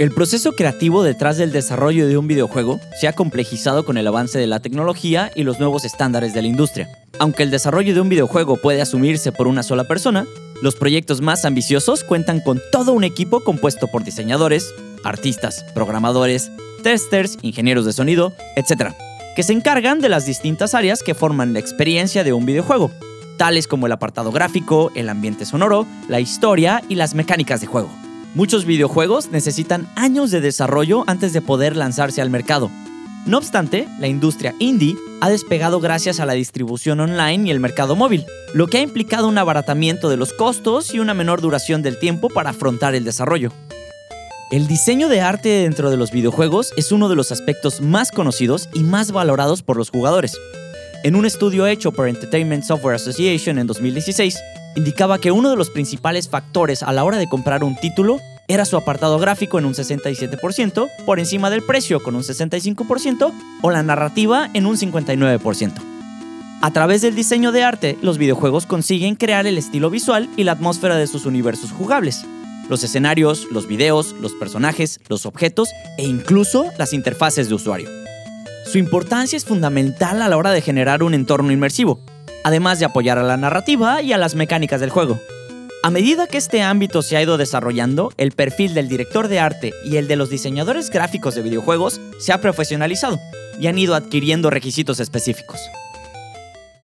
El proceso creativo detrás del desarrollo de un videojuego se ha complejizado con el avance de la tecnología y los nuevos estándares de la industria. Aunque el desarrollo de un videojuego puede asumirse por una sola persona, los proyectos más ambiciosos cuentan con todo un equipo compuesto por diseñadores, artistas, programadores, testers, ingenieros de sonido, etc., que se encargan de las distintas áreas que forman la experiencia de un videojuego, tales como el apartado gráfico, el ambiente sonoro, la historia y las mecánicas de juego. Muchos videojuegos necesitan años de desarrollo antes de poder lanzarse al mercado. No obstante, la industria indie ha despegado gracias a la distribución online y el mercado móvil, lo que ha implicado un abaratamiento de los costos y una menor duración del tiempo para afrontar el desarrollo. El diseño de arte dentro de los videojuegos es uno de los aspectos más conocidos y más valorados por los jugadores. En un estudio hecho por Entertainment Software Association en 2016, indicaba que uno de los principales factores a la hora de comprar un título era su apartado gráfico en un 67%, por encima del precio con un 65% o la narrativa en un 59%. A través del diseño de arte, los videojuegos consiguen crear el estilo visual y la atmósfera de sus universos jugables. Los escenarios, los videos, los personajes, los objetos e incluso las interfaces de usuario. Su importancia es fundamental a la hora de generar un entorno inmersivo, además de apoyar a la narrativa y a las mecánicas del juego. A medida que este ámbito se ha ido desarrollando, el perfil del director de arte y el de los diseñadores gráficos de videojuegos se ha profesionalizado y han ido adquiriendo requisitos específicos.